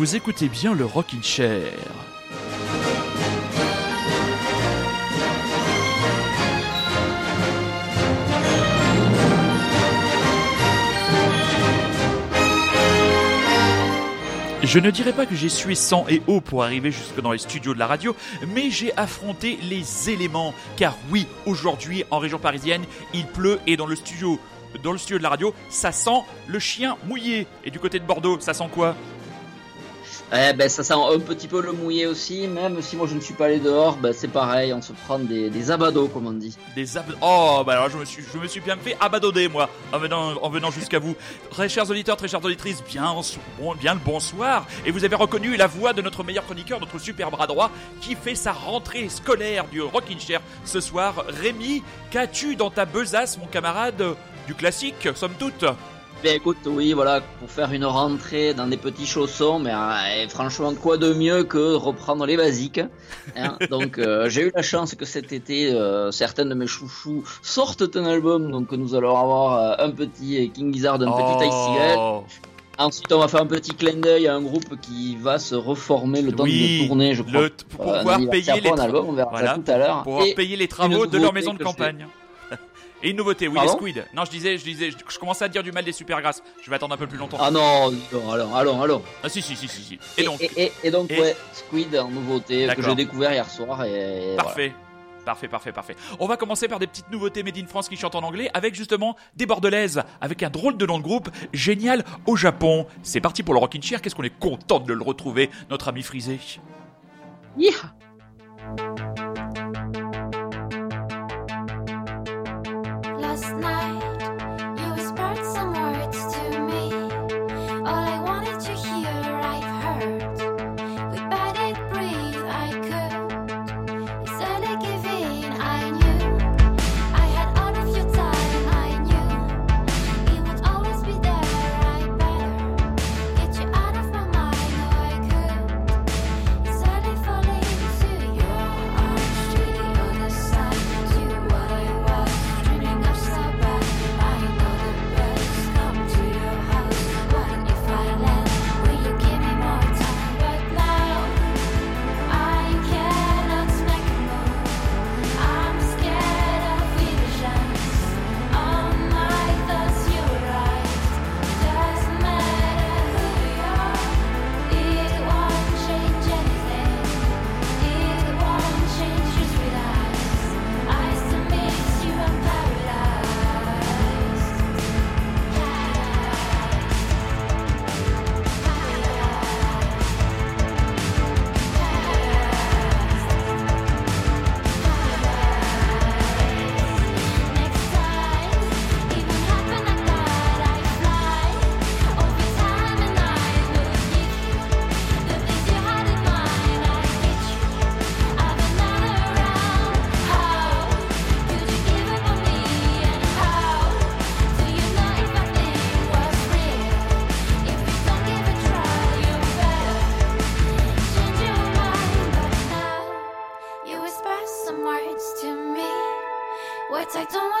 Vous écoutez bien le Rockin' Chair. Je ne dirais pas que j'ai sué sang et eau pour arriver jusque dans les studios de la radio, mais j'ai affronté les éléments. Car oui, aujourd'hui, en région parisienne, il pleut et dans le studio, dans le studio de la radio, ça sent le chien mouillé. Et du côté de Bordeaux, ça sent quoi? Eh ben ça sent un petit peu le mouillé aussi, même si moi je ne suis pas allé dehors, ben, c'est pareil, on se prend des, des abados comme on dit. Des ab... Oh, bah alors je me suis, je me suis bien fait abadoder, moi, en venant, en venant jusqu'à vous. Très chers auditeurs, très chères auditrices, bien, bon, bien le bonsoir. Et vous avez reconnu la voix de notre meilleur chroniqueur, notre super bras droit, qui fait sa rentrée scolaire du Rockin' Chair ce soir. Rémi, qu'as-tu dans ta besace, mon camarade Du classique, somme toute? Ben écoute, oui, voilà, pour faire une rentrée dans des petits chaussons, mais euh, franchement, quoi de mieux que reprendre les basiques hein. Donc euh, j'ai eu la chance que cet été, euh, certains de mes chouchous sortent un album, donc nous allons avoir euh, un petit King Gizzard, un petit Ice. Oh, Ensuite, on va faire un petit clin d'œil à un groupe qui va se reformer le temps Oui, de tourner, je crois. le- pour pouvoir payer les pour un tra- album, on verra Voilà, ça tout à l'heure. pour pouvoir Et payer les travaux de leur maison de campagne. Et une nouveauté, oui, Pardon les squids. Non, je disais, je disais, je, je commençais à dire du mal des super grasses. Je vais attendre un peu plus longtemps. Ah non, non, allons, allons, allons. Ah si, si, si, si. si. Et donc, et, et- et donc et- ouais, Squid en nouveauté que j'ai découvert hier soir et voilà. parfait. Parfait, parfait, parfait. On va commencer par des petites nouveautés Made in France qui chantent en anglais avec justement des bordelaises, avec un drôle de nom de groupe génial au Japon. C'est parti pour le Rockin' Chair. Qu'est-ce qu'on est content de le retrouver, notre ami Frisé? Yeeha. Don't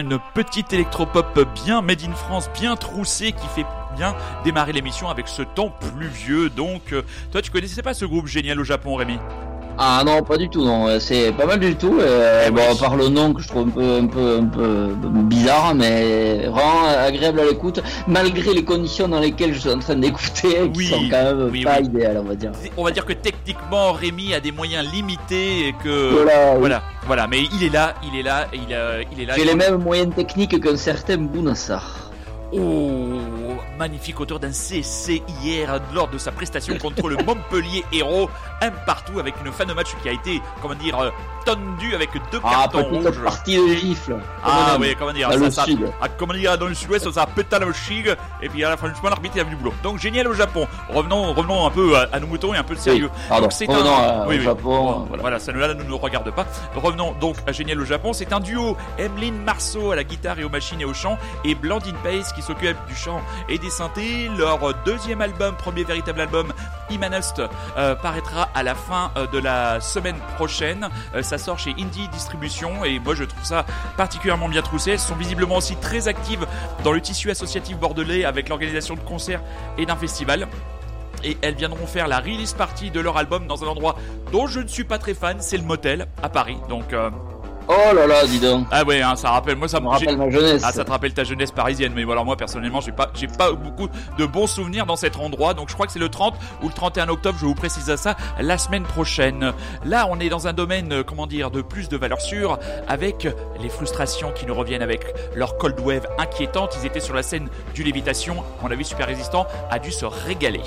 Une petite électropop bien made in France, bien troussée, qui fait bien démarrer l'émission avec ce temps pluvieux. Donc, euh, toi, tu connaissais pas ce groupe génial au Japon, Rémi? Ah non, pas du tout, non. C'est pas mal du tout. euh, Eh bon, part le nom que je trouve un peu, un peu, un peu bizarre, mais vraiment agréable à l'écoute, malgré les conditions dans lesquelles je suis en train d'écouter, qui Oui, sont quand même oui, pas oui. idéales, on va dire. On va dire que techniquement, Rémi a des moyens limités et que Voilà, voilà, voilà. Mais il est là, il est là, et il, euh, il est là. J'ai les mêmes moyens techniques qu'un certain Bounassar. Oh, magnifique auteur d'un CC hier lors de sa prestation contre le Montpellier Héros, un partout avec une fin de match qui a été, comment dire, euh, tendue avec deux Ah, cartons rouges. partie de gifle. Ah oui, comment dire, dans ça, le ça- ah, comment dire, dans le sud-ouest, ça pétale le chig, et puis à la franchement, l'arbitre a vu du boulot. Donc génial au Japon. Revenons, revenons un peu à, à nos moutons et un peu de sérieux. Oui. Donc, c'est un... oui, oui. Japon, voilà, ça là ne nous regarde pas. Revenons donc à Génial au Japon. C'est un duo. Emeline Marceau à la guitare et aux machines et au chant, et Blandine Pace qui du chant et des synthés. Leur deuxième album, premier véritable album, Imanust, euh, paraîtra à la fin euh, de la semaine prochaine. Euh, ça sort chez Indie Distribution et moi je trouve ça particulièrement bien troussé. Elles sont visiblement aussi très actives dans le tissu associatif bordelais avec l'organisation de concerts et d'un festival. Et elles viendront faire la release party de leur album dans un endroit dont je ne suis pas très fan, c'est le motel à Paris. Donc Oh là là, dis donc. ah ouais, hein, ça rappelle moi ça me rappelle ma jeunesse. ah, ça te rappelle ta jeunesse parisienne, mais voilà, moi personnellement, j'ai pas, j'ai pas beaucoup de bons souvenirs dans cet endroit. Donc je crois que c'est le 30 ou le 31 octobre, je vous précise ça la semaine prochaine. Là, on est dans un domaine, euh, comment dire, de plus de valeur sûre, avec les frustrations qui nous reviennent avec leur cold wave inquiétante. Ils étaient sur la scène du Lévitation. On a vu Super Résistant a dû se régaler.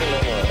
Beetle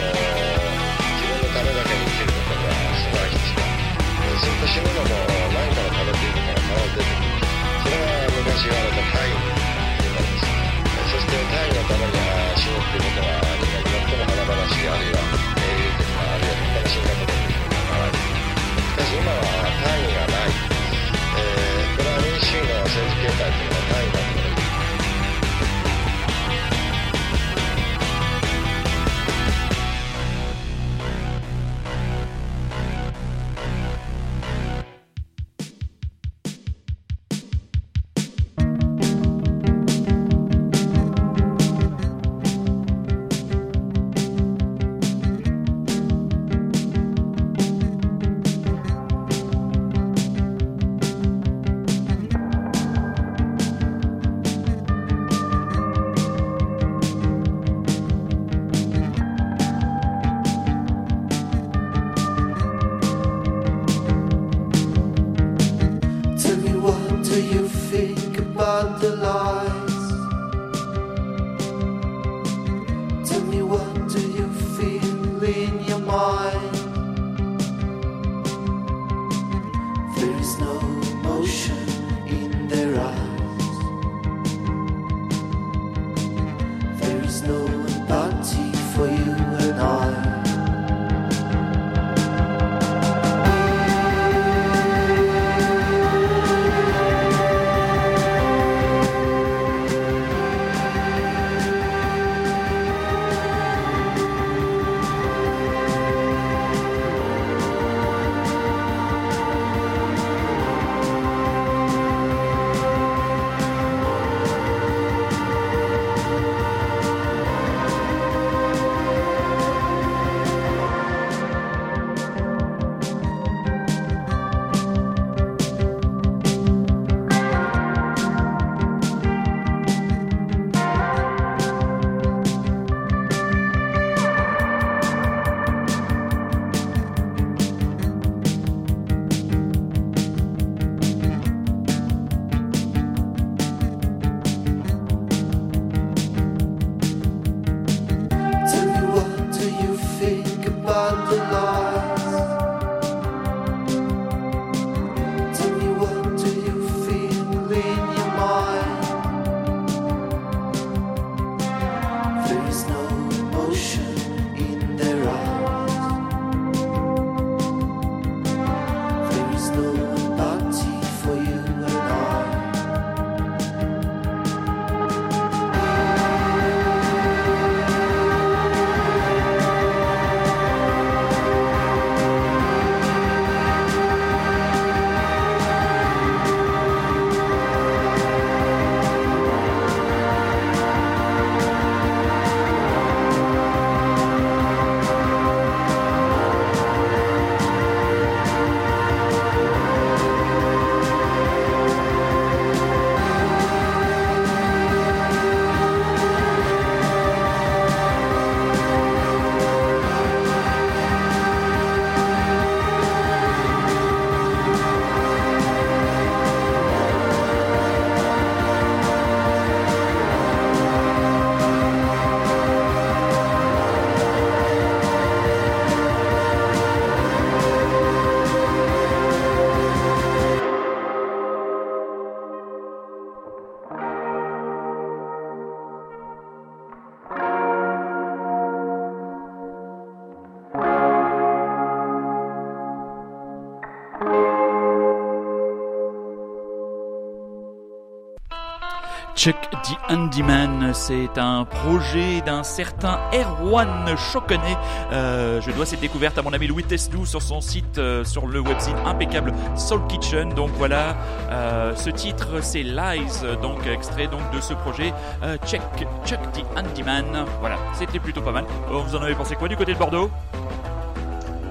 Chuck the Handyman, c'est un projet d'un certain Erwan Choconnet. Euh, je dois cette découverte à mon ami Louis Teslou sur son site, euh, sur le website impeccable Soul Kitchen. Donc voilà, euh, ce titre c'est Lies, donc extrait donc de ce projet euh, Check Chuck the Handyman. Voilà, c'était plutôt pas mal. Vous en avez pensé quoi du côté de Bordeaux?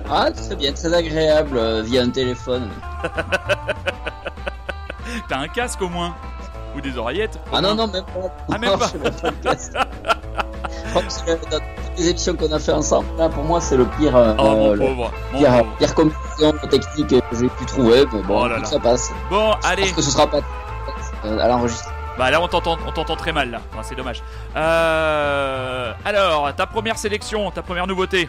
Ah très bien, très agréable via un téléphone. T'as un casque au moins? ou des oreillettes. Ah non, non, même pas. Ah, même pas. Je que dans toutes les émissions qu'on a fait ensemble, là, pour moi, c'est le pire, euh, oh, mon pauvre, pire, pauvre. Euh, pire combinaison technique que j'ai pu trouver. Bon, oh là là. ça passe. Bon, Je allez. Pense que ce sera pas euh, à l'enregistrement. Bah là on t'entend, on t'entend très mal là, c'est dommage. Euh... Alors, ta première sélection, ta première nouveauté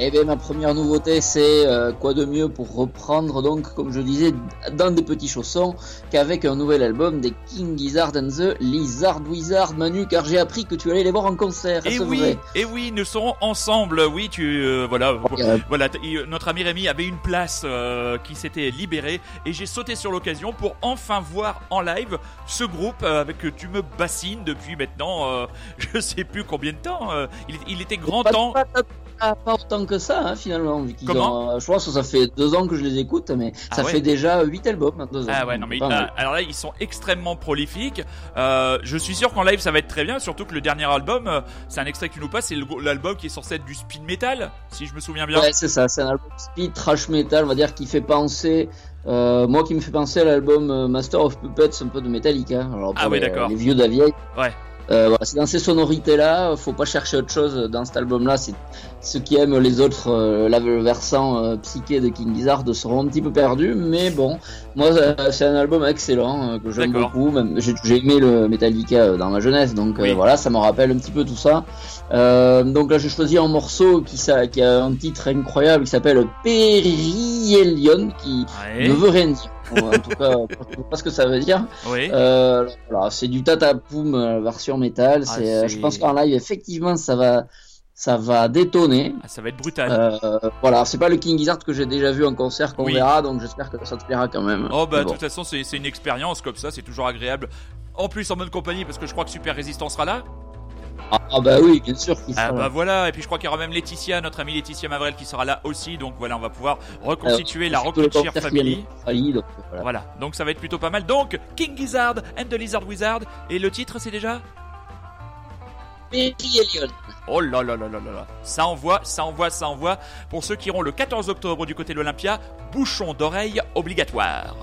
eh bien, ma première nouveauté, c'est euh, quoi de mieux pour reprendre, donc, comme je disais, dans des petits chaussons, qu'avec un nouvel album des King Gizzard and the Lizard Wizard, Manu, car j'ai appris que tu allais les voir en concert. Et est-ce oui, vrai et oui, nous serons ensemble. Oui, tu euh, voilà, Euh, voilà. Notre ami Rémi avait une place euh, qui s'était libérée et j'ai sauté sur l'occasion pour enfin voir en live ce groupe avec que tu me bassines depuis maintenant, je sais plus combien de temps. il, il était grand pas, temps. pas, pas- pas- pas autant que ça, hein, finalement. vu Comment ont, je pense que ça fait deux ans que je les écoute, mais Ah ça ouais. fait déjà huit albums en deux ans. Ah ouais, non mais mal. alors là ils sont extrêmement prolifiques. Euh, je suis sûr qu'en live ça va être très bien, surtout que le dernier album, euh, c'est un extrait que tu nous passes, c'est l'album qui est censé être du speed metal, si je me souviens bien. Ouais, c'est ça, c'est un album speed trash metal, on va dire, qui fait penser, euh, moi qui me fait penser à l'album Master of Puppets, un peu de Metallica. Alors, Ah les, d'accord. Les vieux de la vieille. Ouais. Euh, voilà, c'est dans ces sonorités-là, faut pas chercher autre chose dans cet album-là. C'est ceux qui aiment les autres, euh, la- le versant euh, psyché de King Gizzard seront un petit peu perdus, mais bon, moi euh, c'est un album excellent euh, que j'aime beaucoup. J'ai j'ai aimé le Metallica euh, dans ma jeunesse, donc euh, Oui. voilà, ça me rappelle un petit peu tout ça. Euh, donc là, j'ai choisi un morceau qui, ça, qui a un titre incroyable qui s'appelle Perielion, qui Ouais. ne veut rien dire. En tout cas, je sais pas ce que ça veut dire. Oui. Euh, voilà, c'est du tatapoum version métal. Ah, je pense qu'en live, effectivement, ça va, ça va détonner. Ah, ça va être brutal. Euh, voilà, c'est pas le King Gizzard que j'ai déjà vu en concert qu'on Oui. verra, donc j'espère que ça te plaira quand même. Oh bah de toute façon c'est une expérience comme ça, c'est toujours agréable. En plus en bonne compagnie parce que je crois que Super Résistance sera là. Ah, ah bah oui, bien sûr qu'il Ah sera bah là. voilà, et puis je crois qu'il y aura même Laetitia, notre amie Laetitia Mavrel qui sera là aussi, donc voilà on va pouvoir reconstituer la Alors, surtout le Rocket Cheer concert qu'il y a Family. Australie, donc, voilà. Voilà, donc ça va être plutôt pas mal. Donc King Gizzard and the Lizard Wizard, et le titre c'est déjà? Oh là là là là là là. Ça envoie, ça envoie, ça envoie. Pour ceux qui iront le 14 octobre du côté de l'Olympia, bouchon d'oreille obligatoire.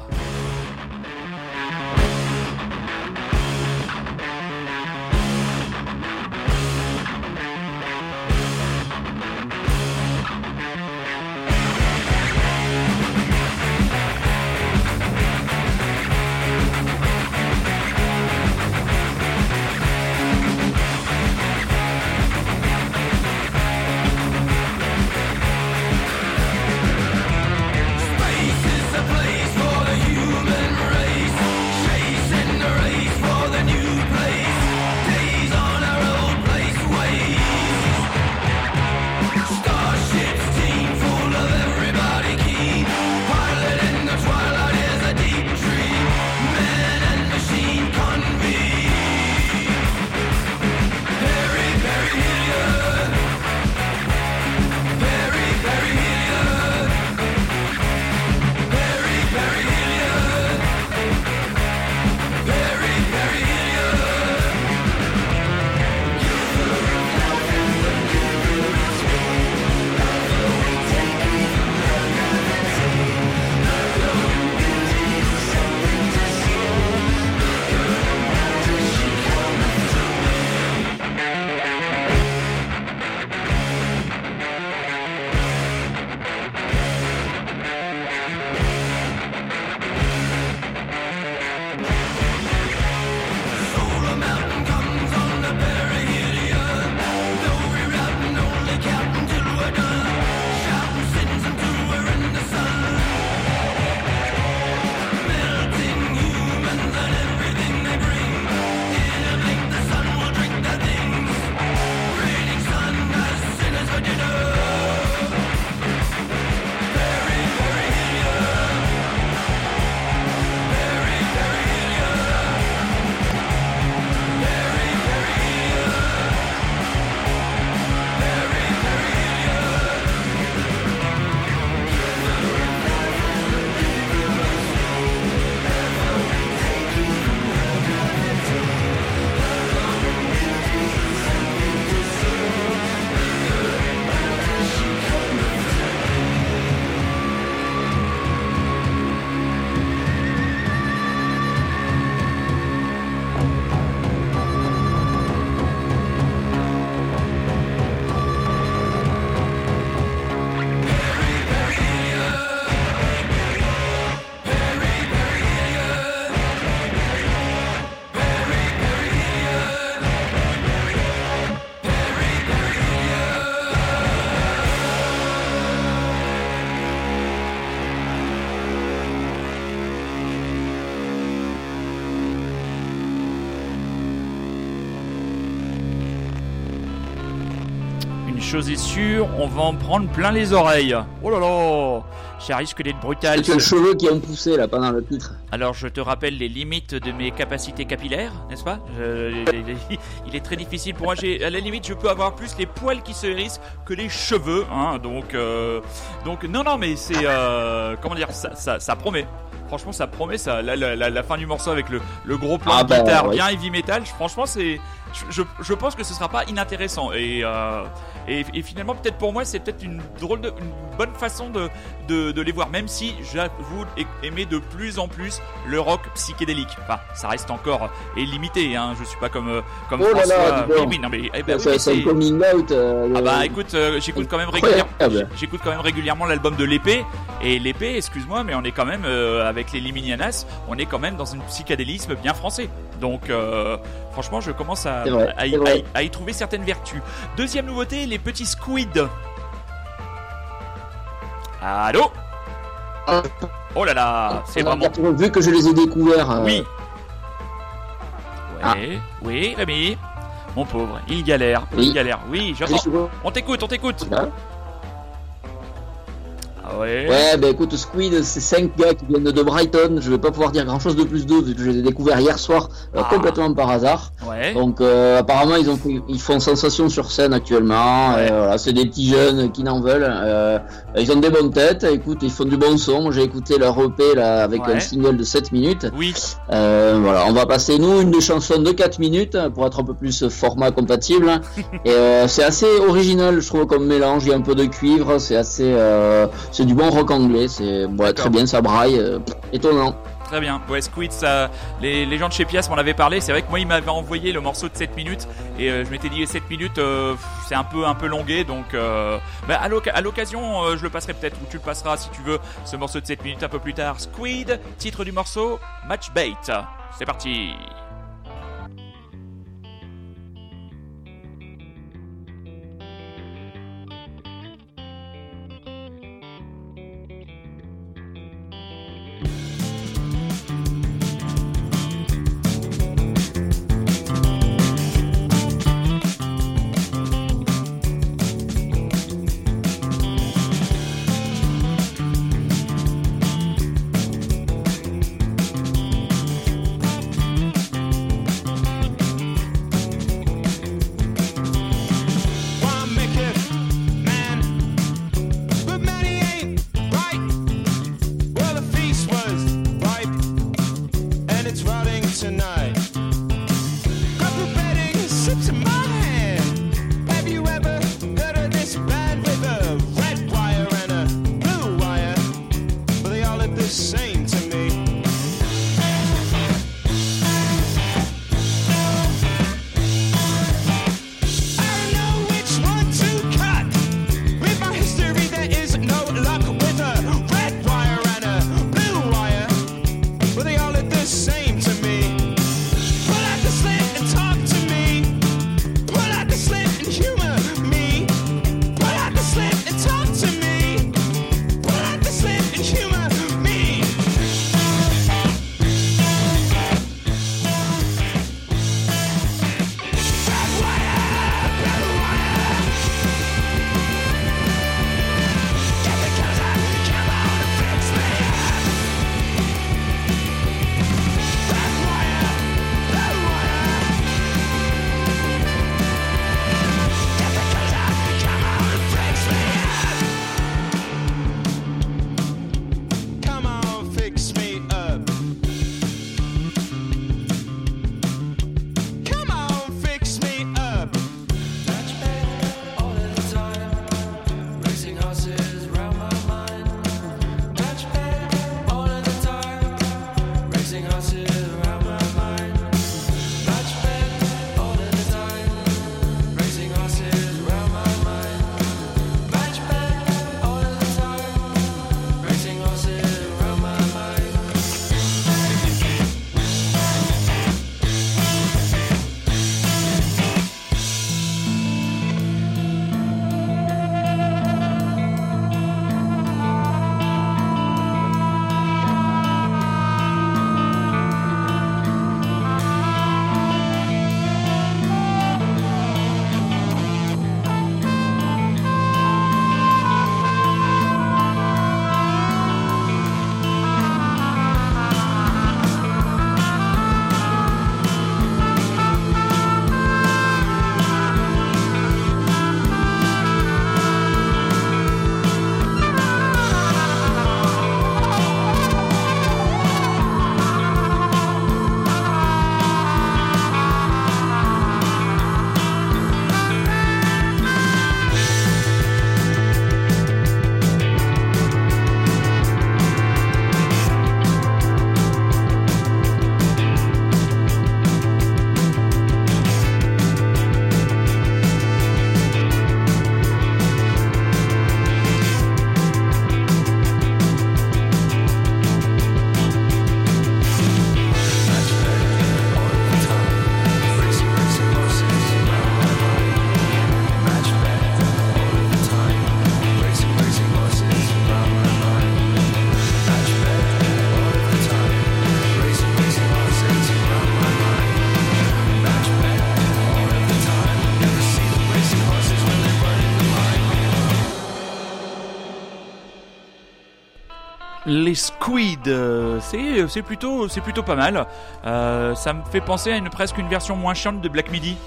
Chose est sûre, on va en prendre plein les oreilles. Oh là là Ça risque d'être brutal. Tu as le cheveu qui ont poussé là pendant le titre. Alors je te rappelle les limites de mes capacités capillaires, n'est-ce pas? Je- Il est très difficile pour moi. J'ai, à la limite, je peux avoir plus les poils qui se hérissent que les cheveux. Hein, donc, euh, donc non, non, mais c'est euh, comment dire, ça, ça, ça promet. Franchement, ça promet. Ça, la, la, la- la fin du morceau avec le, le gros plan Ah de bah, guitare ouais. bien heavy metal. Franchement, c'est, je, pense que ce sera pas inintéressant. Et, euh, et, et finalement, peut-être pour moi, c'est peut-être une drôle de, une bonne façon de, de, de les voir, même si j'avoue aimer de plus en plus le rock psychédélique. Enfin, ça reste encore euh, limité, hein. Je suis pas comme euh, comme Oh là là, François. dis donc. oui, oui, non mais, eh ben oui, mais c'est coming out. euh, ah bah écoute, euh, j'écoute quand même régulièrement. J'écoute quand même régulièrement l'album de l'épée et l'épée, excuse-moi, mais on est quand même euh, avec les Liminianas, on est quand même dans un psychédélisme bien français. Donc euh, franchement, je commence à, vrai, à y, c'est vrai. à y- à y trouver certaines vertus. Deuxième nouveauté, les petits squids. Allô Ah. Oh là là, c'est vraiment vu que je les ai découverts. euh, oui. Ah. Oui, Rémi. Mon pauvre, il galère, Oui. il galère. Oui, j'entends. On t'écoute, on t'écoute. Ouais. Ouais, bah écoute, Squid, c'est cinq gars qui viennent de Brighton. Je vais pas pouvoir dire grand chose de plus d'eux vu que je les ai découverts hier soir euh, Ah. complètement par hasard. Ouais. Donc euh, apparemment ils ont ils font sensation sur scène actuellement. Ouais. Voilà, c'est des petits jeunes qui n'en veulent. Euh, ils ont des bonnes têtes. Écoute, ils font du bon son. J'ai écouté leur EP là avec un single de 7 minutes. Oui. Euh, voilà, on va passer nous une des chansons de 4 minutes pour être un peu plus format compatible. Et euh, c'est assez original, je trouve, comme mélange. Il y a un peu de cuivre, c'est assez, euh, c'est du bon rock anglais. C'est ouais, très bien, ça braille, euh, étonnant. Très bien. Ouais, Squid, ça, les, les gens de chez Pias m'en avaient parlé. C'est vrai que moi, ils m'avaient envoyé le morceau de 7 minutes et euh, je m'étais dit 7 minutes, euh, c'est un peu un peu longué. Donc, euh, bah, à l'oc- à l'occasion, je le passerai peut-être ou tu le passeras si tu veux ce morceau de 7 minutes un peu plus tard. Squid, titre du morceau, Match Bait. C'est parti. Les Squid, euh, c'est plutôt c'est plutôt pas mal. Euh, ça me fait penser à une presque une version moins chiante de Black Midi.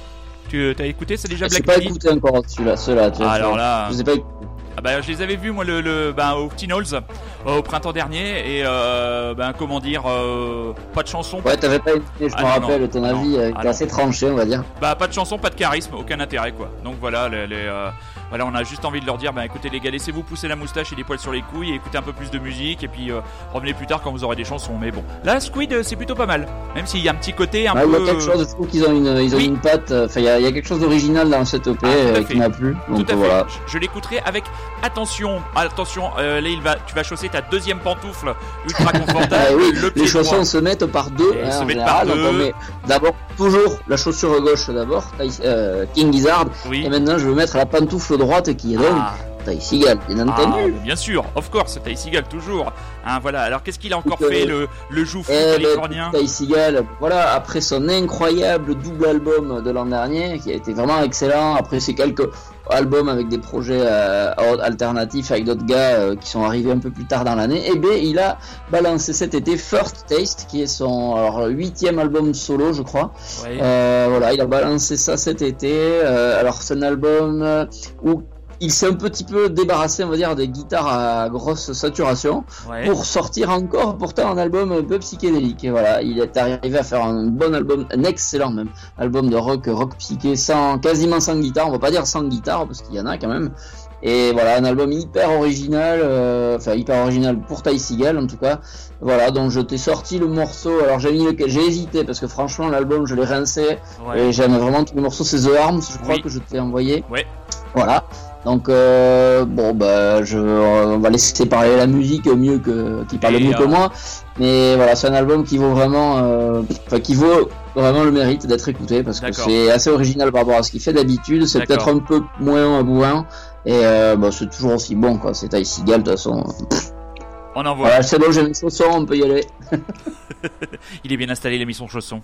Tu as écouté ça déjà sais Black pas Midi écouté encore celui-là, Ah, alors là- Je pas écouté. Ah bah, je les avais vus moi le, le ben, au Teen Halls, euh, au printemps dernier et euh, ben comment dire euh, pas de chanson, Ouais, t'avais pas aimé, je Ah, me rappelle, non. ton Ah, avis euh, Ah, assez tranché, on va dire. bah pas de chanson, pas de charisme, aucun intérêt quoi. Donc voilà les, les, euh, voilà on a juste envie de leur dire ben écoutez les gars laissez-vous pousser la moustache et les poils sur les couilles et écoutez un peu plus de musique et puis euh, revenez plus tard quand vous aurez des chansons. Mais bon là Squid euh, c'est plutôt pas mal, même s'il y a un petit côté un Ouais, il y peu a quelque chose, je trouve qu'ils ont une, ils ont Oui. une patte, euh, enfin, il y, a- il y a quelque chose d'original dans cette EP Ah, tout qui m'a plu. Tout Donc à fait. Je, je l'écouterai avec attention. Attention, euh, là il va, tu vas chausser ta deuxième pantoufle ultra confortable. Ah oui, le les chaussons droit. se mettent par deux. Hein, se en mettent par deux. d'abord toujours la chaussure gauche d'abord, euh, King Gizzard. Oui. Et maintenant, je vais mettre la pantoufle droite qui est donc Ah. Seagal, bien Ah, entendu. bien sûr, of course, Ty Seagal toujours. Hein, voilà. Alors qu'est-ce qu'il a encore Donc, fait euh, le le joufflu Eh ben, californien Ty Seagal, voilà, après son incroyable double album de l'an dernier, qui a été vraiment excellent, après ces quelques albums avec des projets euh, alternatifs avec d'autres gars euh, qui sont arrivés un peu plus tard dans l'année, et ben il a balancé cet été First Taste, qui est son alors, huitième album solo, je crois. Euh, voilà, il a balancé ça cet été. Alors c'est un album où il s'est un petit peu débarrassé, on va dire, des guitares à grosse saturation ouais. pour sortir encore pourtant un album un peu psychédélique. Et voilà, il est arrivé à faire un bon album, un excellent même album de rock, rock psyché, sans quasiment sans guitare. On va pas dire sans guitare parce qu'il y en a quand même. Et voilà, un album hyper original, euh, enfin hyper original pour Ty Seagal en tout cas. Voilà, donc je t'ai sorti le morceau. Alors j'ai mis lequel J'ai hésité parce que franchement l'album je l'ai rincé ouais. et j'aime vraiment tous les morceaux. C'est The Arms, je crois Oui. que je t'ai envoyé. Ouais. Voilà. Donc euh, bon bah je on va laisser parler la musique mieux que qui parle mieux que euh, moi. Mais voilà, c'est un album qui vaut vraiment euh, enfin qui vaut vraiment le mérite d'être écouté parce que c'est assez original par rapport à ce qu'il fait d'habitude. C'est peut-être un peu moins bourrin et euh, bah, c'est toujours aussi bon quoi. C'est Ty Seagal de toute façon. On envoie. Voilà, c'est bon, j'ai mes chaussons, on peut y aller. Il est bien installé, il a mis son chausson.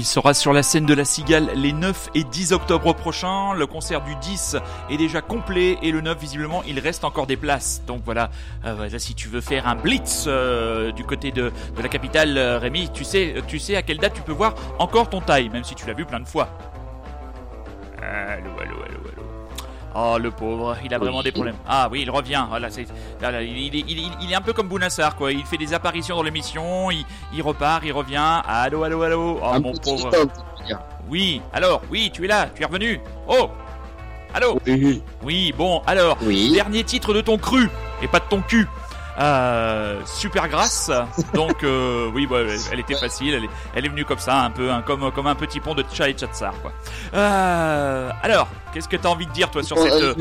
Il sera sur la scène de la Cigale les 9 et 10 octobre prochains. Le concert du 10 est déjà complet et le 9 visiblement il reste encore des places. Donc voilà, euh, si tu veux faire un blitz euh, du côté de, la capitale, euh, Rémi, tu sais, à quelle date tu peux voir encore ton taille, même si tu l'as vu plein de fois. Oh le pauvre, il a vraiment des problèmes. Ah oui, il revient. Voilà, c'est, là, là, il, il est- il est- il est un peu comme Bounassar, quoi. Il fait des apparitions dans l'émission, il, il repart, il revient. Allô, allô, allô. Oh Un mon pauvre. Oui, alors, oui, tu es là, tu es revenu. Oh Allô Oui. Oui, bon, alors, Oui. dernier titre de ton cru, et pas de ton cul. Euh, super grasse, donc euh, oui, bah, elle, était facile, elle est, elle est venue comme ça, un peu, hein, comme, comme un petit pont de Tcha et Tchatsar, quoi. Euh, alors, qu'est-ce que t'as envie de dire, toi, sur cette... euh,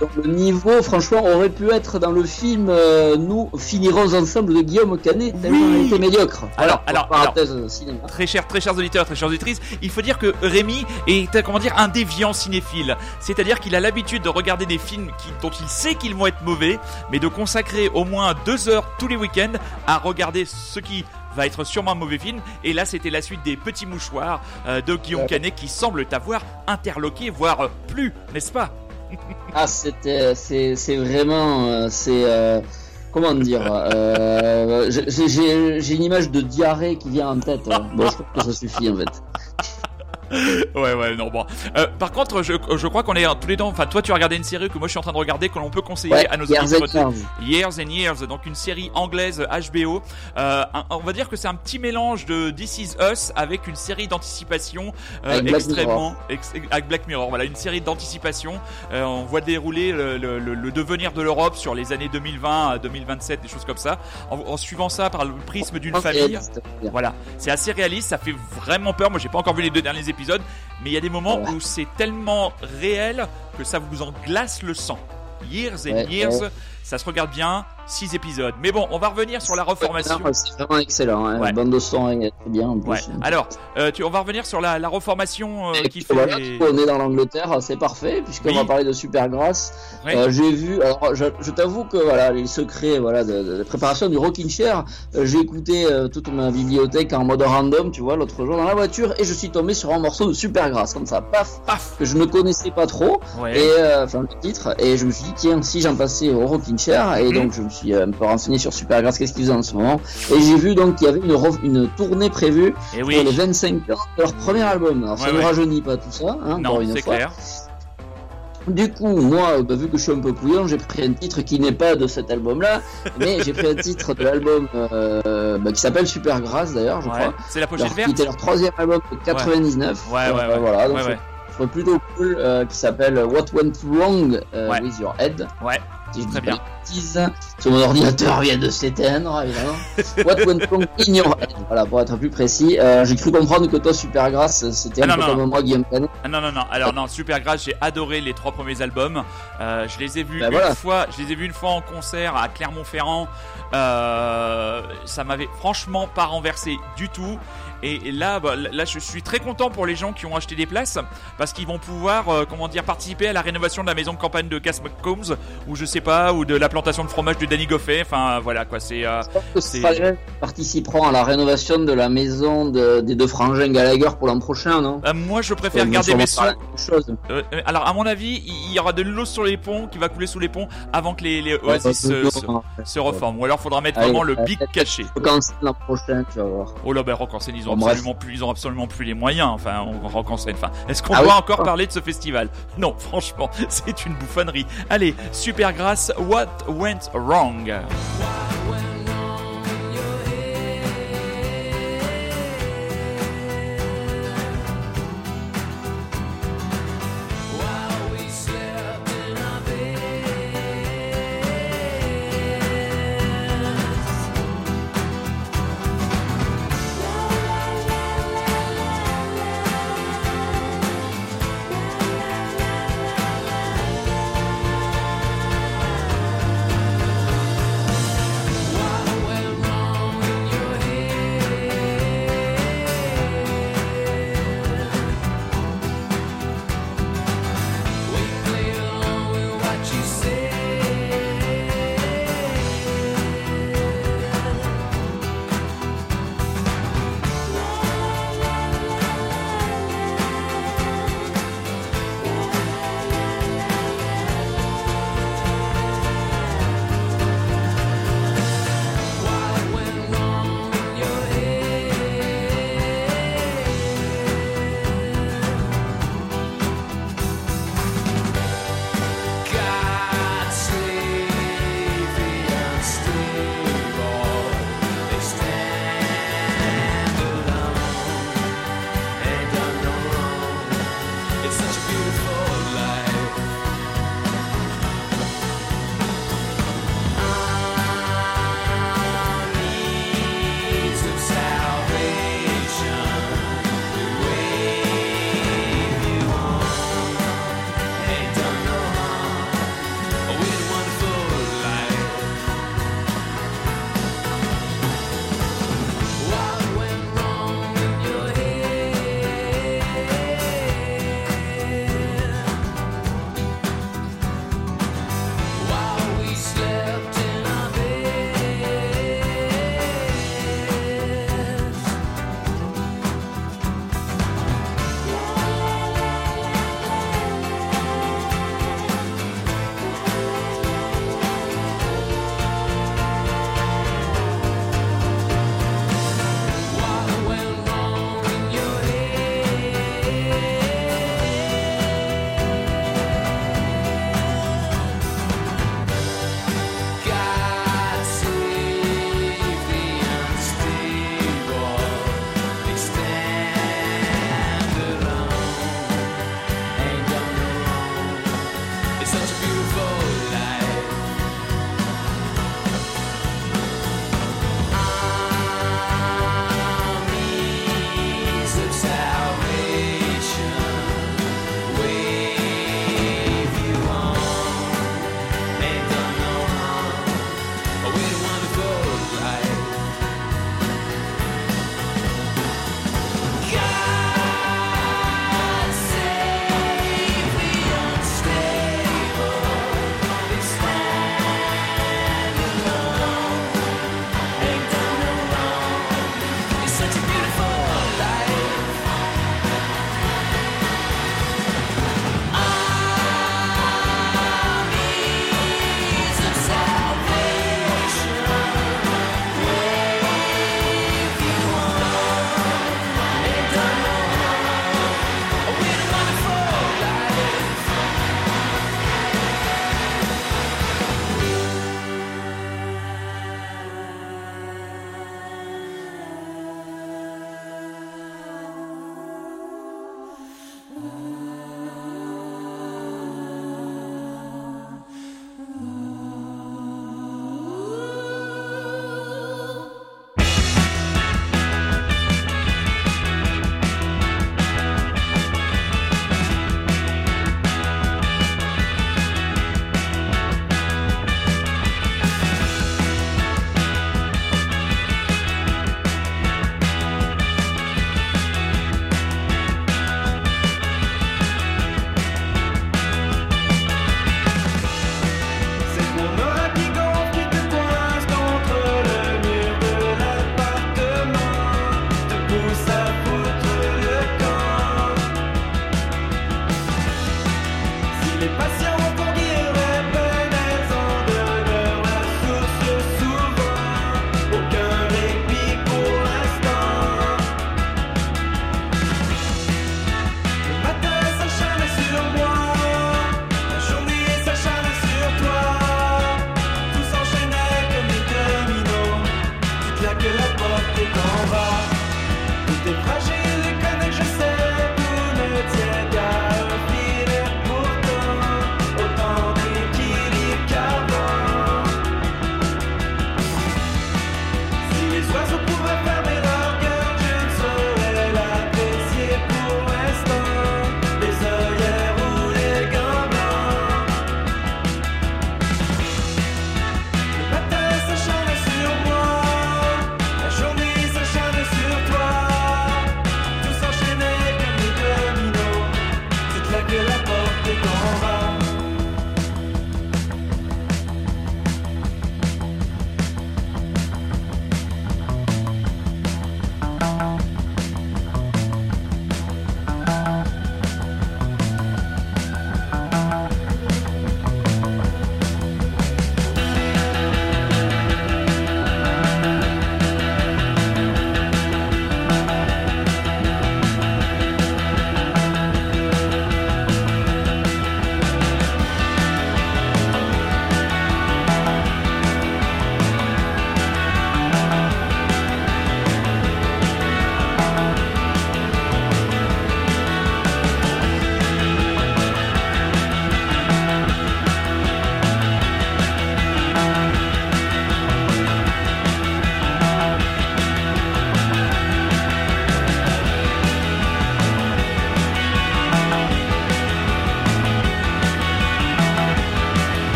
dans le niveau, franchement, aurait pu être dans le film Nous finirons ensemble de Guillaume Canet, tellement Oui. était médiocre. Alors, alors, euh, cinéma. Très chers, très chers auditeurs, très chères auditrices, il faut dire que Rémi est, comment dire, un déviant cinéphile. C'est-à-dire qu'il a l'habitude de regarder des films qui, dont il sait qu'ils vont être mauvais, mais de consacrer au moins deux heures tous les week-ends à regarder ce qui va être sûrement un mauvais film. Et là, c'était la suite des Petits Mouchoirs euh, de Guillaume. Canet qui semble t'avoir interloqué, voire euh, plus, n'est-ce pas? Ah, c'était, c'est, c'est vraiment, euh, c'est, euh, comment dire, euh, j'ai- j'ai, j'ai une image de diarrhée qui vient en tête. euh. Bon, je crois que ça suffit en fait. Ouais, ouais, non, bon. Euh, par contre, je, je crois qu'on est tous les deux. Enfin, toi, tu as regardé une série que moi je suis en train de regarder, que l'on peut conseiller Ouais, à nos and Years. And Years, donc une série anglaise HBO. Euh, un- on va dire que c'est un petit mélange de This Is Us avec une série d'anticipation euh, extrêmement ex- avec Black Mirror. Voilà, une série d'anticipation. Euh, on voit dérouler le, le- le- le devenir de l'Europe sur les années 2020 à 2027, des choses comme ça, en, en suivant ça par le prisme d'une famille. Réaliste. Voilà, c'est assez réaliste, ça fait vraiment peur. Moi, j'ai pas encore vu les deux derniers épisodes, mais il y a des moments Voilà. où c'est tellement réel que ça vous en glace le sang. Years and Years, ça se regarde bien, six épisodes. Mais bon, on va revenir sur la reformation. C'est vraiment excellent. Hein. Ouais. Bande de est très bien en plus. Ouais. Alors, euh, tu, on va revenir sur la, la reformation euh, qui fait. voilà, on est dans l'Angleterre, c'est parfait, puisqu'on Oui. va parler de Supergrass. Ouais. Euh, j'ai vu, alors je, je t'avoue que voilà, les secrets voilà, de, de préparation du Rockin' Chair, j'ai écouté toute ma bibliothèque en mode random, tu vois, l'autre jour dans la voiture, et je suis tombé sur un morceau de Supergrass, comme ça, paf, Paf. que je ne connaissais pas trop, Ouais. et enfin le titre, et je me suis dit, tiens, si j'en passais au Rockin' Chair, et Mhm. donc je me suis euh, un peu renseigné sur Supergrass, qu'est-ce qu'ils faisaient en ce moment, et j'ai vu donc qu'il y avait une, tournée prévue Et pour oui. les 25 ans de leur premier album. Alors ça ne ouais. rajeunit pas tout ça, hein, Non, une fois. clair. Du coup, moi, bah, vu que je suis un peu couillon, j'ai pris un titre qui n'est pas de cet album-là, mais j'ai pris un titre de l'album euh, bah, qui s'appelle Supergrass d'ailleurs, je Ouais. crois. C'est la pochette Alors, qui verte. était leur troisième album de 99. Ouais, ouais, Euh, ouais. Voilà, donc plutôt cool, euh, qui s'appelle What Went Wrong euh, with Your Head. Ouais. Si je Très dis bien. bêtises. Sur mon ordinateur vient de s'éteindre, évidemment. What Went Wrong in Your Head. Voilà, pour être plus précis. Euh, j'ai cru comprendre que toi, Supergrass, c'était Ah, un non, peu non, comme non. moi, Guillaume Canet. Ah, non, non, non. Alors non, super grâce. J'ai adoré les trois premiers albums. Euh, je les ai vus Bah, une voilà. fois. Je les ai vus une fois en concert à Clermont-Ferrand. Euh, ça m'avait franchement pas renversé du tout. Et là, bah, là, je suis très content pour les gens qui ont acheté des places parce qu'ils vont pouvoir, euh, comment dire, participer à la rénovation de la maison de campagne de Cass McCombs ou je sais pas, ou de la plantation de fromage de Danny Goffet. Enfin, voilà quoi. C'est euh, participeront à la rénovation de la maison de- des deux frangins Gallagher pour l'an prochain, non? Euh, moi, je préfère garder mes chose. Euh, alors, à mon avis, il y aura de l'eau sur les ponts qui va couler sous les ponts avant que les, Oasis se, se, reforment. Ou alors, faudra mettre Allez, vraiment le big caché. Rock l'an prochain, tu vas voir. Oh là, ben Rock ils ont Absolument plus, ils ont absolument plus les moyens. Enfin, on Rock en scène. Enfin, est-ce qu'on Ah doit oui encore Ah. parler de ce festival? Non, franchement, c'est une bouffonnerie. Allez, super grâce. What went wrong?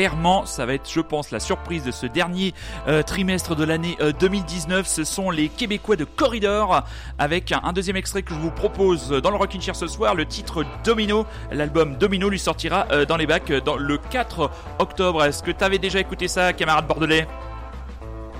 Clairement, ça va être, je pense, la surprise de ce dernier euh, trimestre de l'année euh, 2019. Ce sont les Québécois de Corridor, avec un, un deuxième extrait que je vous propose dans le Rockin' Chair ce soir. Le titre Domino, l'album Domino lui sortira euh, dans les bacs euh, dans le 4 octobre. Est-ce que t'avais déjà écouté ça, camarade bordelais?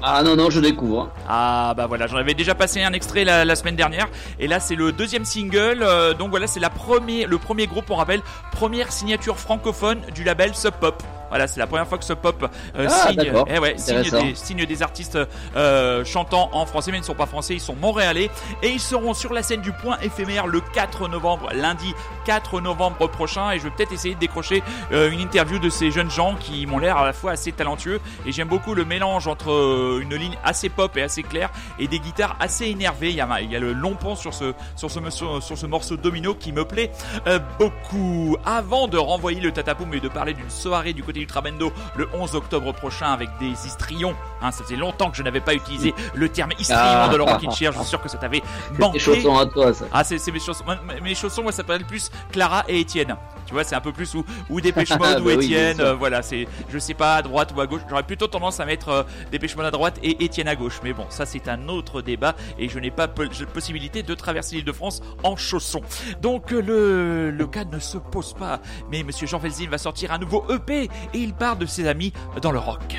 Ah non, non, je découvre. Ah bah voilà, j'en avais déjà passé un extrait la, la semaine dernière et là c'est le deuxième single. euh, donc voilà, c'est la premier, le premier groupe, on rappelle, première signature francophone du label Sub Pop. Voilà, c'est la première fois que Sub Pop euh, Ah, signe, eh ouais, signe, des, signe des artistes euh, chantant en français, mais ils ne sont pas français, ils sont montréalais et ils seront sur la scène du Point éphémère le 4 novembre, lundi 4 novembre prochain. Et je vais peut-être essayer de décrocher euh, une interview de ces jeunes gens qui m'ont l'air à la fois assez talentueux et j'aime beaucoup le mélange entre euh, une ligne assez pop et assez claire et des guitares assez énervées. Il y a, il y a le long pont sur ce, sur ce, morceau- sur ce morceau domino qui me plaît euh, beaucoup. Avant de renvoyer le tatapoum et de parler d'une soirée du côté du Trabendo le 11 octobre prochain avec des histrions, hein, ça faisait longtemps que je n'avais pas utilisé le terme histrion Ah. de Laurent Kincher, je suis sûr que ça t'avait C'est manqué. des chaussons à toi, ça. Ah, c'est mes chaussons. Mes chaussons, moi, ça s'appelle plus Clara et Étienne. Tu vois, c'est un peu plus ou, ou Dépêche Mode Bah ou Étienne. euh, voilà, c'est, je sais pas, à droite ou à gauche. J'aurais plutôt tendance à mettre euh, Dépêche Mode à droite et Étienne à gauche. Mais bon, ça c'est un autre débat et je n'ai pas possibilité de traverser l'île de France en chaussons. Donc euh, le, le cas ne se pose pas. Mais Monsieur Jean Felzin va sortir un nouveau EP et il parle de ses amis dans le rock.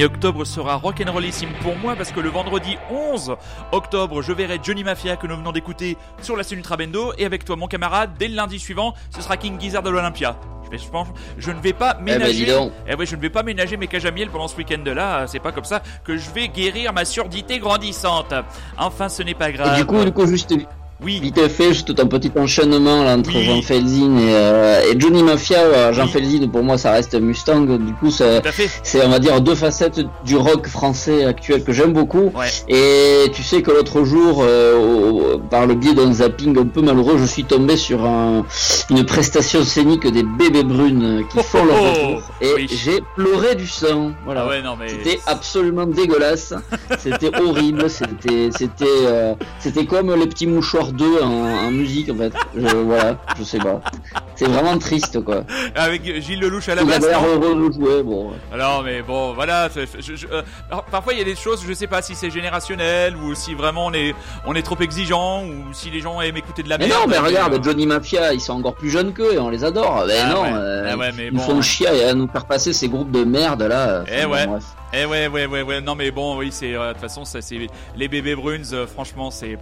1er octobre sera rock'n'rollissime pour moi parce que le vendredi 11 octobre, je verrai Johnny Mafia que nous venons d'écouter sur la scène Ultrabendo et avec toi mon camarade, dès le lundi suivant, ce sera King Gizzard de l'Olympia. Je, ne vais pas eh ben, ménager. Eh je ne vais pas ménager mes cages pendant ce week-end là. Euh, c'est pas comme ça que je vais guérir ma surdité grandissante. Enfin, ce n'est pas grave. Du coup, du coup, oui. vite fait, juste un petit enchaînement là, entre Oui. Jean Felzin et, euh, et Johnny Mafia. Jean Oui. Felzin, pour moi, ça reste Mustang. Du coup, c'est, on va dire, deux facettes du rock français actuel que j'aime beaucoup. Ouais. Et tu sais que l'autre jour, euh, par le biais d'un zapping un peu malheureux, je suis tombé sur un- une prestation scénique des bébés brunes qui font leur Oh, retour. Et oui. j'ai pleuré du sang. Voilà. Ah ouais, non mais. C'était absolument dégueulasse. C'était horrible. C'était, c'était, euh, c'était comme les petits mouchoirs 2 en, en musique en fait. Je, voilà, je sais pas. C'est vraiment triste quoi. Avec Gilles Lelouch à la basse. non jouer. Bon. Alors, mais bon, voilà. c'est- je- je- euh, alors, parfois, il y a des choses, je sais pas si c'est générationnel ou si vraiment on est, on est trop exigeant ou si les gens aiment écouter de la Mais merde. non, mais euh, regarde, Johnny Mafia, ils sont encore plus jeunes qu'eux et on les adore. Ah non, ouais. euh, Ah ouais, mais ils bon, font ouais. chier à nous faire passer ces groupes de merde là. Eh ouais. bref. Eh ouais, ouais, ouais, ouais. Non, mais bon, oui, c'est euh, de toute façon, ça, c'est les bébés brunes. euh, franchement, c'est.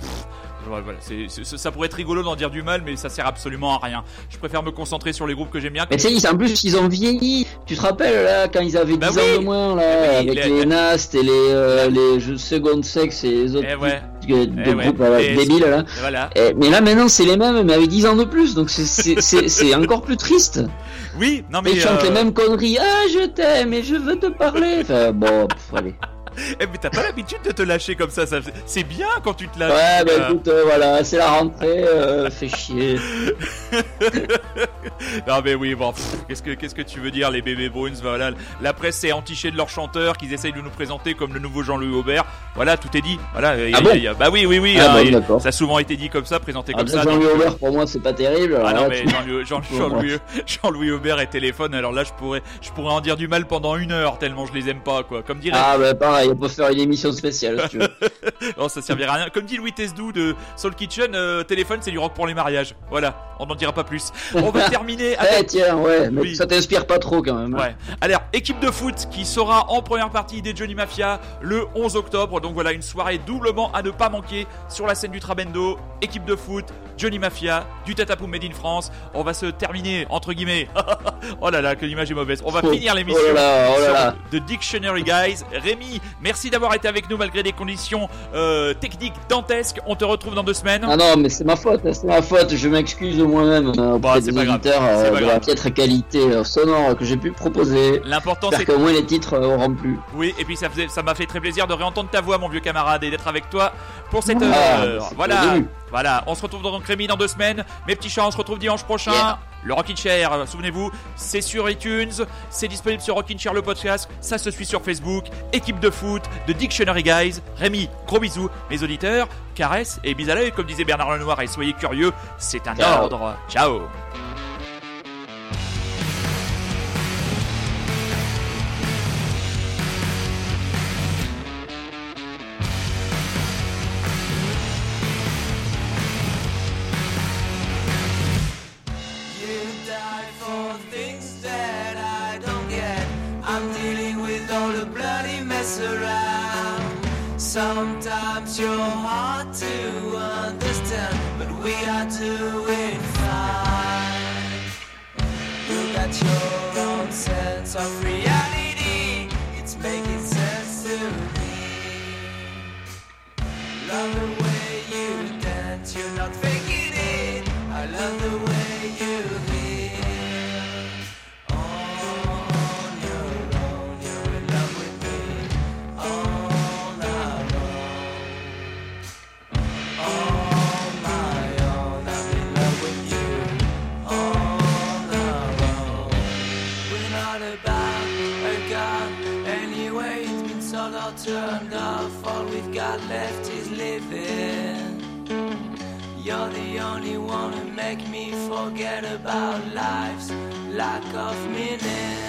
Ça pourrait être rigolo d'en dire du mal, mais ça sert absolument à rien. Je préfère me concentrer sur les groupes que j'aime bien. Mais tu sais, ils- en plus, ils ont vieilli. Tu te rappelles, là, quand ils avaient 10 Bah ans oui. de moins, là, Eh oui, avec les- les Nast et les, euh, les jeux Second Sex et les autres Eh ouais. euh, de Eh ouais. groupes voilà, Et- débiles, là. Voilà. Mais là, maintenant, c'est les mêmes, mais avec 10 ans de plus. Donc, c'est- encore plus triste. Oui, non, mais. ils chantent euh, les mêmes conneries. Ah, je t'aime et je veux te parler. Enfin, bon, pff, allez. Eh, mais t'as pas l'habitude de te lâcher comme ça. ça c'est bien quand tu te lâches. Ouais, bah euh, écoute, euh, voilà, c'est la rentrée. Euh, fait chier. Non mais oui bon qu'est-ce que qu'est-ce que tu veux dire les bébés Bruins voilà la presse s'est entichée de leur chanteur qu'ils essayent de nous présenter comme le nouveau Jean-Louis Aubert voilà tout est dit voilà Ah bon a- bah oui oui oui Ah hein, bon, il- d'accord. ça a souvent été dit comme ça présenté Ah, comme ça Jean-Louis Aubert, pour moi, c'est pas terrible. ah non mais Jean-Louis Jean, Jean-Louis Jean-Louis Aubert et téléphone alors là je pourrais je pourrais en dire du mal pendant une heure tellement je les aime pas quoi comme dirait Ah, bah pareil, on peut faire une émission spéciale si tu veux. non ça servira à rien comme dit Louis Tesdou de Soul Kitchen euh, téléphone c'est du rock pour les mariages voilà on n'en dira pas plus on va terminer Eh, avec tiens, ouais, mais Oui. ça t'inspire pas trop quand même. hein. Ouais. Alors, équipe de foot qui sera en première partie des Johnny Mafia le 11 octobre. Donc voilà, une soirée doublement à ne pas manquer sur la scène du Trabendo. Équipe de foot, Johnny Mafia, du Tatapoum Made in France. On va se terminer, entre guillemets. oh là là, que l'image est mauvaise. On va Oh, finir l'émission oh là là, oh là sur là. The Dictionary Guys. Rémi, merci d'avoir été avec nous malgré des conditions euh, techniques dantesques. On te retrouve dans deux semaines. Ah non, mais c'est ma faute, c'est ma faute. Je m'excuse moi-même euh, auprès Bah, c'est des auditeurs c'est euh, de grave. la piètre qualité euh, sonore que j'ai pu proposer. L'important c'est qu'au moins les titres auront plu. Oui, et puis ça m'a fait très plaisir de réentendre ta voix, mon vieux camarade, et d'être avec toi pour cette Ah, heure. c'est Voilà. Voilà. On se retrouve donc Rémi dans deux semaines. Mes petits chats, on se retrouve dimanche prochain. Yeah. Le Rockin' Chair, euh, souvenez-vous, c'est sur iTunes, c'est disponible sur Rockin' Chair le podcast, ça se suit sur Facebook, équipe de foot, de Dictionary Guys. Rémi, gros bisous, mes auditeurs, caresse et bis à l'œil, comme disait Bernard Lenoir, et soyez curieux, c'est un Ciao. ordre. Ciao. Around. Sometimes you're hard to understand, but we are doing fine. You got your own sense of reality, it's making sense to me. Love the way you dance, you're not make me forget about life's lack of meaning.